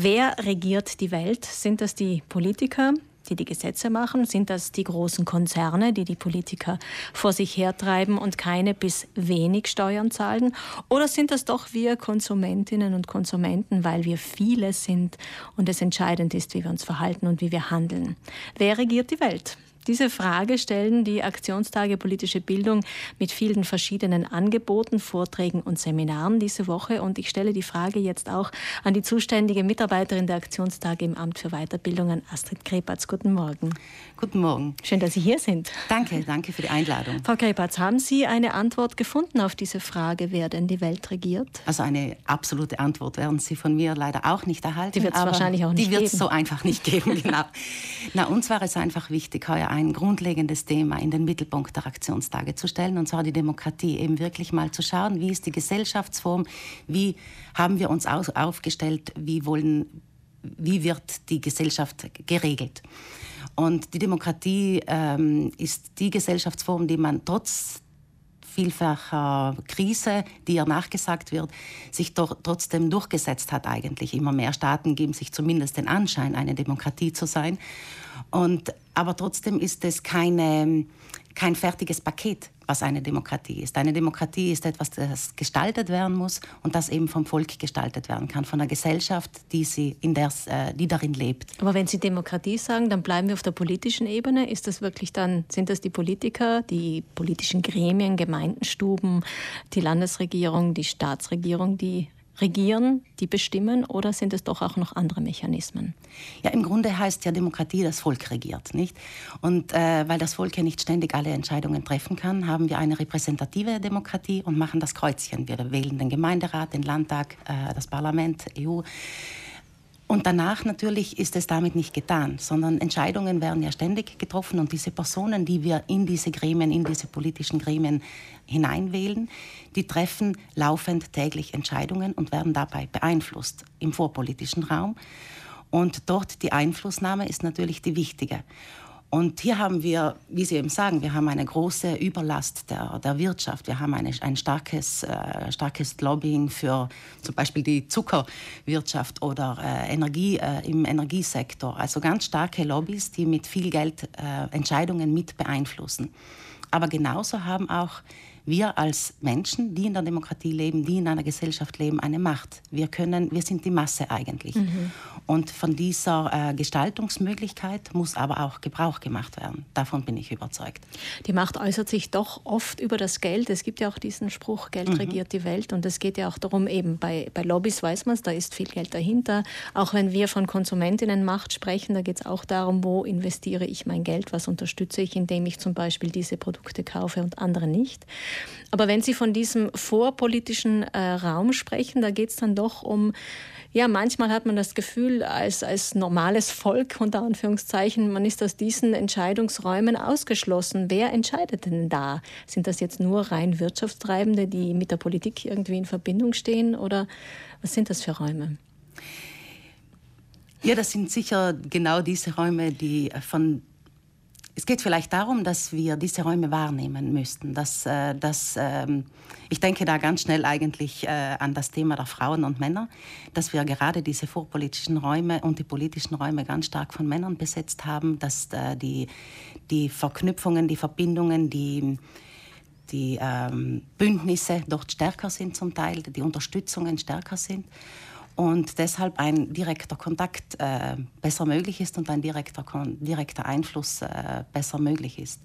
Wer regiert die Welt? Sind das die Politiker? die die Gesetze machen? Sind das die großen Konzerne, die die Politiker vor sich hertreiben und keine bis wenig Steuern zahlen? Oder sind das doch wir Konsumentinnen und Konsumenten, weil wir viele sind und es entscheidend ist, wie wir uns verhalten und wie wir handeln? Wer regiert die Welt? Diese Frage stellen die Aktionstage Politische Bildung mit vielen verschiedenen Angeboten, Vorträgen und Seminaren diese Woche. Und ich stelle die Frage jetzt auch an die zuständige Mitarbeiterin der Aktionstage im Amt für Weiterbildung, an Astrid Krepatz. Guten Morgen. Guten Morgen. Schön, dass Sie hier sind. Danke, danke für die Einladung. Frau Krepatz, haben Sie eine Antwort gefunden auf diese Frage, wer denn die Welt regiert? Also eine absolute Antwort werden Sie von mir leider auch nicht erhalten. Die wird es wahrscheinlich auch nicht geben. Die wird es so einfach nicht geben, genau. Na, uns war es einfach wichtig, heuer ein grundlegendes Thema in den Mittelpunkt der Aktionstage zu stellen, und zwar die Demokratie, eben wirklich mal zu schauen, wie ist die Gesellschaftsform, wie haben wir uns aufgestellt, wie, wollen, wie wird die Gesellschaft geregelt. Und die Demokratie ähm, ist die Gesellschaftsform, die man trotz vielfacher Krise, die ihr nachgesagt wird, sich doch trotzdem durchgesetzt hat eigentlich. Immer mehr Staaten geben sich zumindest den Anschein, eine Demokratie zu sein. Und, aber trotzdem ist es keine, kein fertiges Paket, was eine Demokratie ist. Eine Demokratie ist etwas, das gestaltet werden muss und das eben vom Volk gestaltet werden kann, von der Gesellschaft, die, sie in der, äh, die darin lebt. Aber wenn Sie Demokratie sagen, dann bleiben wir auf der politischen Ebene. Ist das wirklich dann, sind das die Politiker, die politischen Gremien, Gemeindenstuben, die Landesregierung, die Staatsregierung, die regieren, die bestimmen oder sind es doch auch noch andere Mechanismen? Ja, im Grunde heißt ja Demokratie, das Volk regiert, nicht? Und äh, weil das Volk ja nicht ständig alle Entscheidungen treffen kann, haben wir eine repräsentative Demokratie und machen das Kreuzchen. Wir wählen den Gemeinderat, den Landtag, äh, das Parlament, EU. Und danach natürlich ist es damit nicht getan, sondern Entscheidungen werden ja ständig getroffen und diese Personen, die wir in diese Gremien, in diese politischen Gremien hineinwählen, die treffen laufend täglich Entscheidungen und werden dabei beeinflusst im vorpolitischen Raum. Und dort die Einflussnahme ist natürlich die wichtige. Und hier haben wir, wie Sie eben sagen, wir haben eine große Überlast der, der Wirtschaft. Wir haben eine, ein starkes, äh, starkes Lobbying für zum Beispiel die Zuckerwirtschaft oder äh, Energie äh, im Energiesektor. Also ganz starke Lobbys, die mit viel Geld äh, Entscheidungen mit beeinflussen. Aber genauso haben auch wir als Menschen, die in der Demokratie leben, die in einer Gesellschaft leben, eine Macht. Wir können, wir sind die Masse eigentlich. Mhm. Und von dieser äh, Gestaltungsmöglichkeit muss aber auch Gebrauch gemacht werden. Davon bin ich überzeugt. Die Macht äußert sich doch oft über das Geld. Es gibt ja auch diesen Spruch, Geld mhm. regiert die Welt. Und es geht ja auch darum, eben bei, bei Lobbys weiß man es, da ist viel Geld dahinter. Auch wenn wir von Konsumentinnenmacht sprechen, da geht es auch darum, wo investiere ich mein Geld, was unterstütze ich, indem ich zum Beispiel diese Produkte kaufe und andere nicht. Aber wenn Sie von diesem vorpolitischen äh, Raum sprechen, da geht es dann doch um, ja, manchmal hat man das Gefühl, als, als normales Volk, unter Anführungszeichen, man ist aus diesen Entscheidungsräumen ausgeschlossen. Wer entscheidet denn da? Sind das jetzt nur rein Wirtschaftstreibende, die mit der Politik irgendwie in Verbindung stehen oder was sind das für Räume? Ja, das sind sicher genau diese Räume, die von es geht vielleicht darum, dass wir diese Räume wahrnehmen müssten. Dass, äh, dass, äh, ich denke da ganz schnell eigentlich äh, an das Thema der Frauen und Männer, dass wir gerade diese vorpolitischen Räume und die politischen Räume ganz stark von Männern besetzt haben, dass äh, die, die Verknüpfungen, die Verbindungen, die, die ähm, Bündnisse dort stärker sind zum Teil, die Unterstützungen stärker sind und deshalb ein direkter Kontakt äh, besser möglich ist und ein direkter, direkter Einfluss äh, besser möglich ist.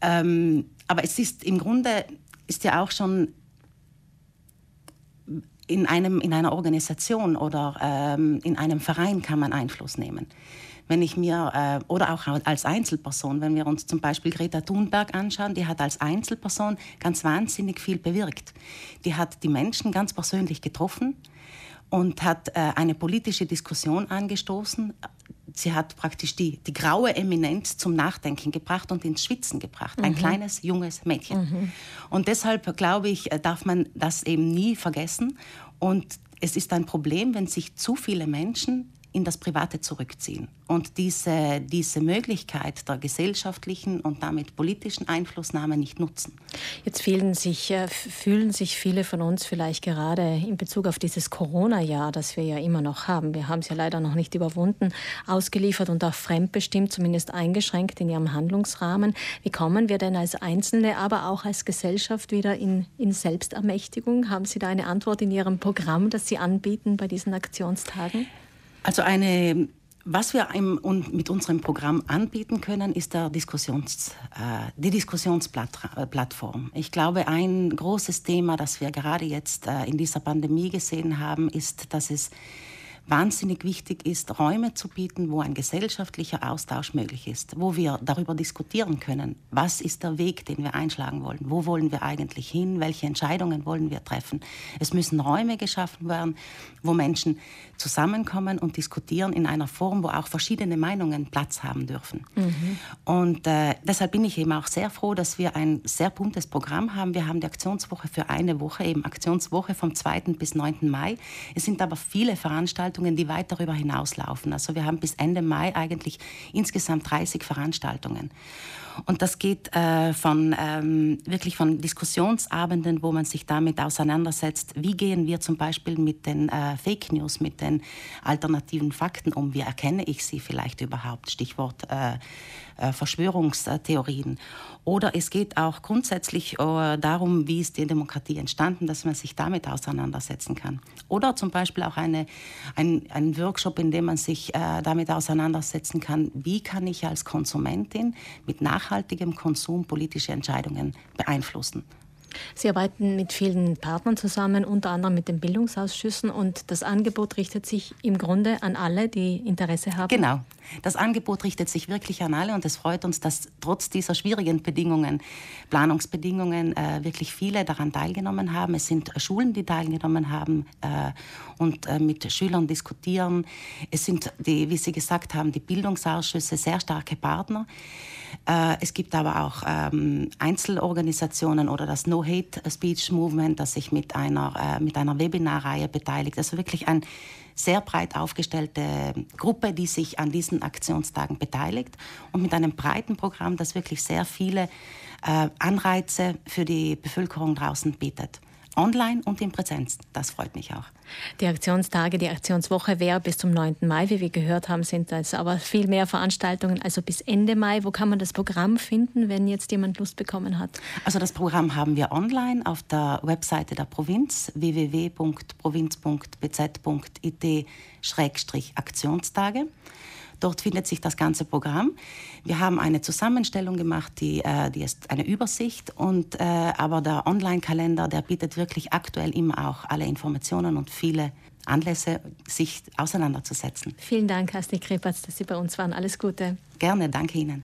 Ähm, aber es ist im Grunde ist ja auch schon in, einem, in einer Organisation oder ähm, in einem Verein kann man Einfluss nehmen. Wenn ich mir, äh, oder auch als Einzelperson, wenn wir uns zum Beispiel Greta Thunberg anschauen, die hat als Einzelperson ganz wahnsinnig viel bewirkt. Die hat die Menschen ganz persönlich getroffen und hat äh, eine politische Diskussion angestoßen. Sie hat praktisch die, die graue Eminenz zum Nachdenken gebracht und ins Schwitzen gebracht. Ein mhm. kleines, junges Mädchen. Mhm. Und deshalb, glaube ich, äh, darf man das eben nie vergessen. Und es ist ein Problem, wenn sich zu viele Menschen in das Private zurückziehen und diese, diese Möglichkeit der gesellschaftlichen und damit politischen Einflussnahme nicht nutzen. Jetzt fühlen sich, äh, fühlen sich viele von uns vielleicht gerade in Bezug auf dieses Corona-Jahr, das wir ja immer noch haben, wir haben es ja leider noch nicht überwunden, ausgeliefert und auch fremdbestimmt, zumindest eingeschränkt in ihrem Handlungsrahmen. Wie kommen wir denn als Einzelne, aber auch als Gesellschaft wieder in, in Selbstermächtigung? Haben Sie da eine Antwort in Ihrem Programm, das Sie anbieten bei diesen Aktionstagen? Also eine was wir im, mit unserem Programm anbieten können, ist der Diskussions, äh, die Diskussionsplattform. Ich glaube, ein großes Thema, das wir gerade jetzt äh, in dieser Pandemie gesehen haben, ist, dass es wahnsinnig wichtig ist, Räume zu bieten, wo ein gesellschaftlicher Austausch möglich ist, wo wir darüber diskutieren können, was ist der Weg, den wir einschlagen wollen, wo wollen wir eigentlich hin, welche Entscheidungen wollen wir treffen. Es müssen Räume geschaffen werden, wo Menschen zusammenkommen und diskutieren in einer Form, wo auch verschiedene Meinungen Platz haben dürfen. Mhm. Und äh, deshalb bin ich eben auch sehr froh, dass wir ein sehr buntes Programm haben. Wir haben die Aktionswoche für eine Woche, eben Aktionswoche vom 2. bis 9. Mai. Es sind aber viele Veranstaltungen, Veranstaltungen, die weit darüber hinauslaufen. Also wir haben bis Ende Mai eigentlich insgesamt 30 Veranstaltungen. Und das geht äh, von ähm, wirklich von Diskussionsabenden, wo man sich damit auseinandersetzt, wie gehen wir zum Beispiel mit den äh, Fake News, mit den alternativen Fakten um, wie erkenne ich sie vielleicht überhaupt, Stichwort äh, äh Verschwörungstheorien. Oder es geht auch grundsätzlich äh, darum, wie ist die Demokratie entstanden, dass man sich damit auseinandersetzen kann. Oder zum Beispiel auch eine, ein, ein Workshop, in dem man sich äh, damit auseinandersetzen kann, wie kann ich als Konsumentin mit nachhaltigem Konsum politische Entscheidungen beeinflussen. Sie arbeiten mit vielen Partnern zusammen, unter anderem mit den Bildungsausschüssen und das Angebot richtet sich im Grunde an alle, die Interesse haben. Genau. Das Angebot richtet sich wirklich an alle und es freut uns, dass trotz dieser schwierigen Bedingungen, Planungsbedingungen, äh, wirklich viele daran teilgenommen haben. Es sind Schulen, die teilgenommen haben äh, und äh, mit Schülern diskutieren. Es sind, die, wie Sie gesagt haben, die Bildungsausschüsse sehr starke Partner. Äh, es gibt aber auch ähm, Einzelorganisationen oder das No Hate Speech Movement, das sich mit einer, äh, mit einer Webinarreihe beteiligt. Also wirklich eine sehr breit aufgestellte Gruppe, die sich an diesen Aktionstagen beteiligt und mit einem breiten Programm, das wirklich sehr viele äh, Anreize für die Bevölkerung draußen bietet online und in Präsenz. Das freut mich auch. Die Aktionstage, die Aktionswoche wäre bis zum 9. Mai, wie wir gehört haben, sind das aber viel mehr Veranstaltungen, also bis Ende Mai. Wo kann man das Programm finden, wenn jetzt jemand Lust bekommen hat? Also das Programm haben wir online auf der Webseite der Provinz www.provinz.bz.it-aktionstage. Dort findet sich das ganze Programm. Wir haben eine Zusammenstellung gemacht, die, äh, die ist eine Übersicht. Und, äh, aber der Online-Kalender, der bietet wirklich aktuell immer auch alle Informationen und viele Anlässe, sich auseinanderzusetzen. Vielen Dank, Asti Krepatz, dass Sie bei uns waren. Alles Gute. Gerne, danke Ihnen.